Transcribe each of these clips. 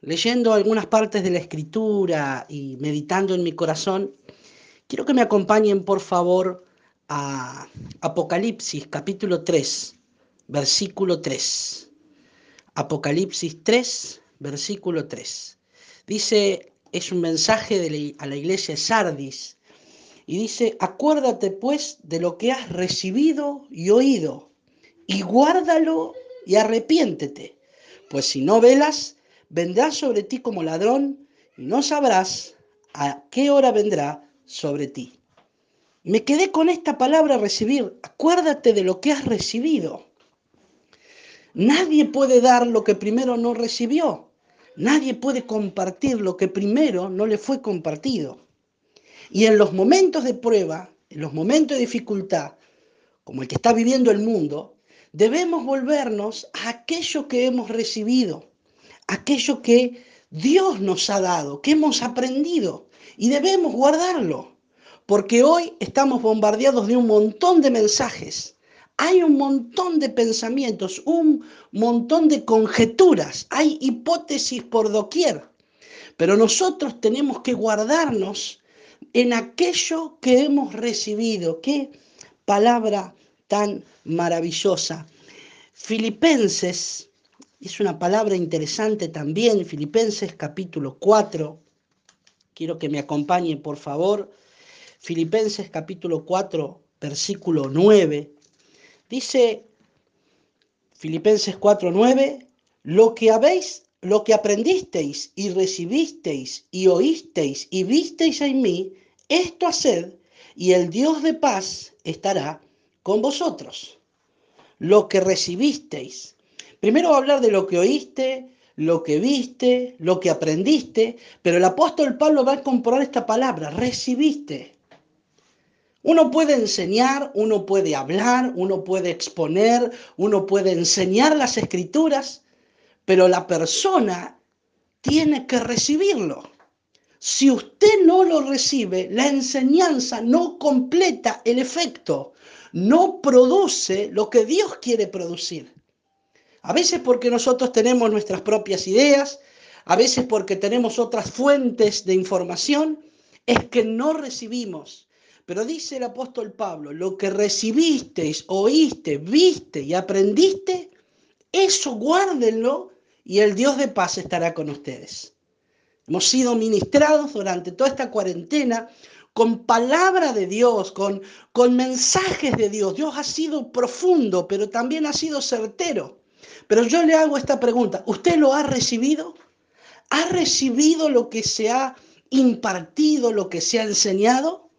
Leyendo algunas partes de la escritura y meditando en mi corazón, quiero que me acompañen por favor a Apocalipsis capítulo 3, versículo 3. Apocalipsis 3, versículo 3. Dice, es un mensaje a la iglesia de Sardis, y dice, acuérdate pues de lo que has recibido y oído, y guárdalo y arrepiéntete, pues si no velas, vendrá sobre ti como ladrón, y no sabrás a qué hora vendrá sobre ti. Me quedé con esta palabra recibir, acuérdate de lo que has recibido. Nadie puede dar lo que primero no recibió. Nadie puede compartir lo que primero no le fue compartido. Y en los momentos de prueba, en los momentos de dificultad, como el que está viviendo el mundo, debemos volvernos a aquello que hemos recibido, aquello que Dios nos ha dado, que hemos aprendido, y debemos guardarlo, porque hoy estamos bombardeados de un montón de mensajes, hay un montón de pensamientos, un montón de conjeturas, hay hipótesis por doquier, pero nosotros tenemos que guardarnos en aquello que hemos recibido. Qué palabra tan maravillosa. Filipenses, es una palabra interesante también, Filipenses capítulo 4. Quiero que me acompañen, por favor. Filipenses capítulo 4, versículo 9. Dice Filipenses 4:9, lo que habéis, lo que aprendisteis y recibisteis y oísteis y visteis en mí, esto haced y el Dios de paz estará con vosotros. Lo que recibisteis. Primero va a hablar de lo que oíste, lo que viste, lo que aprendiste, pero el apóstol Pablo va a comprobar esta palabra, recibiste. Uno puede enseñar, uno puede hablar, uno puede exponer, uno puede enseñar las escrituras, pero la persona tiene que recibirlo. Si usted no lo recibe, la enseñanza no completa el efecto, no produce lo que Dios quiere producir. A veces porque nosotros tenemos nuestras propias ideas, a veces porque tenemos otras fuentes de información, es que no recibimos pero dice el apóstol Pablo, lo que recibisteis, oíste, viste y aprendiste, eso guárdenlo y el Dios de paz estará con ustedes. Hemos sido ministrados durante toda esta cuarentena con palabra de Dios, con, con mensajes de Dios. Dios ha sido profundo, pero también ha sido certero. Pero yo le hago esta pregunta, ¿usted lo ha recibido? ¿Ha recibido lo que se ha impartido, lo que se ha enseñado?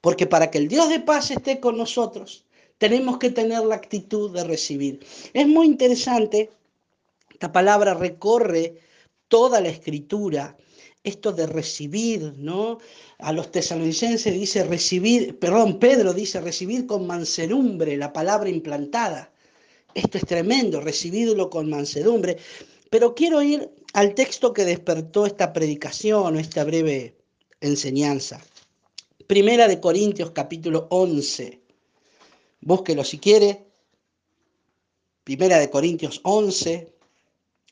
Porque para que el Dios de paz esté con nosotros, tenemos que tener la actitud de recibir. Es muy interesante, esta palabra recorre toda la escritura, esto de recibir, ¿no? A los tesalonicenses dice recibir, perdón, Pedro dice recibir con mansedumbre, la palabra implantada. Esto es tremendo, recibirlo con mansedumbre. Pero quiero ir al texto que despertó esta predicación, esta breve enseñanza. Primera de Corintios capítulo 11. Búsquelo si quiere. Primera de Corintios 11,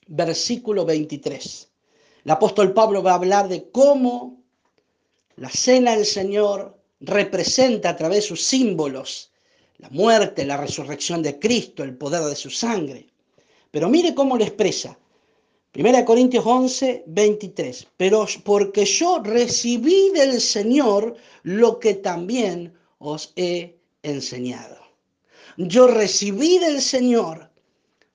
versículo 23. El apóstol Pablo va a hablar de cómo la cena del Señor representa a través de sus símbolos la muerte, la resurrección de Cristo, el poder de su sangre. Pero mire cómo lo expresa. Primera Corintios 11, 23. Pero porque yo recibí del Señor lo que también os he enseñado. Yo recibí del Señor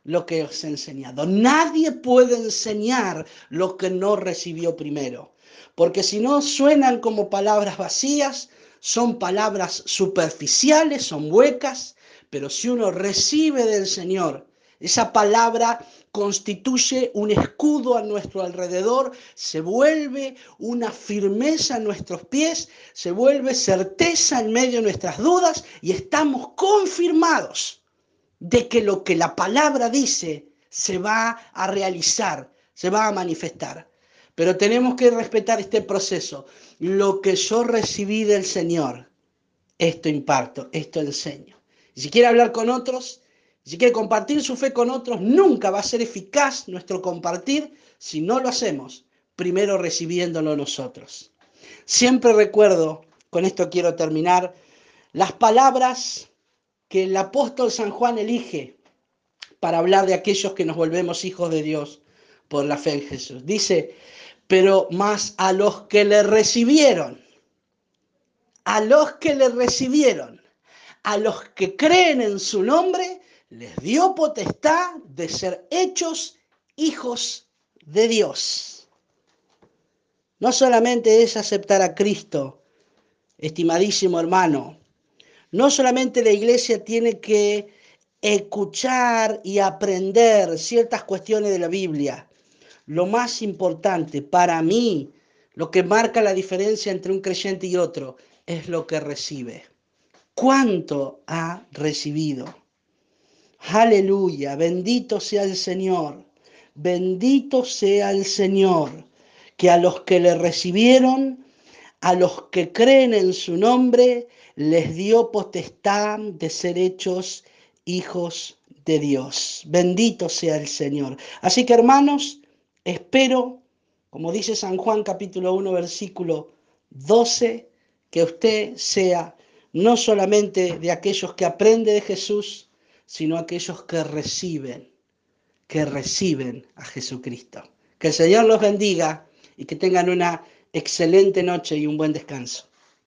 lo que os he enseñado. Nadie puede enseñar lo que no recibió primero. Porque si no suenan como palabras vacías, son palabras superficiales, son huecas. Pero si uno recibe del Señor esa palabra constituye un escudo a nuestro alrededor, se vuelve una firmeza a nuestros pies, se vuelve certeza en medio de nuestras dudas y estamos confirmados de que lo que la palabra dice se va a realizar, se va a manifestar. Pero tenemos que respetar este proceso. Lo que yo recibí del Señor, esto imparto, esto enseño. Y si quiere hablar con otros, Si quiere compartir su fe con otros, nunca va a ser eficaz nuestro compartir si no lo hacemos, primero recibiéndolo nosotros. Siempre recuerdo, con esto quiero terminar, las palabras que el apóstol San Juan elige para hablar de aquellos que nos volvemos hijos de Dios por la fe en Jesús. Dice, pero más a los que le recibieron, a los que le recibieron, a los que creen en su nombre, les dio potestad de ser hechos hijos de Dios. No solamente es aceptar a Cristo, estimadísimo hermano, no solamente la iglesia tiene que escuchar y aprender ciertas cuestiones de la Biblia. Lo más importante para mí, lo que marca la diferencia entre un creyente y otro, es lo que recibe. ¿Cuánto ha recibido? Aleluya, bendito sea el Señor, bendito sea el Señor, que a los que le recibieron, a los que creen en su nombre, les dio potestad de ser hechos hijos de Dios. Bendito sea el Señor. Así que hermanos, espero, como dice San Juan capítulo 1, versículo 12, que usted sea no solamente de aquellos que aprende de Jesús, sino aquellos que reciben, que reciben a Jesucristo. Que el Señor los bendiga y que tengan una excelente noche y un buen descanso.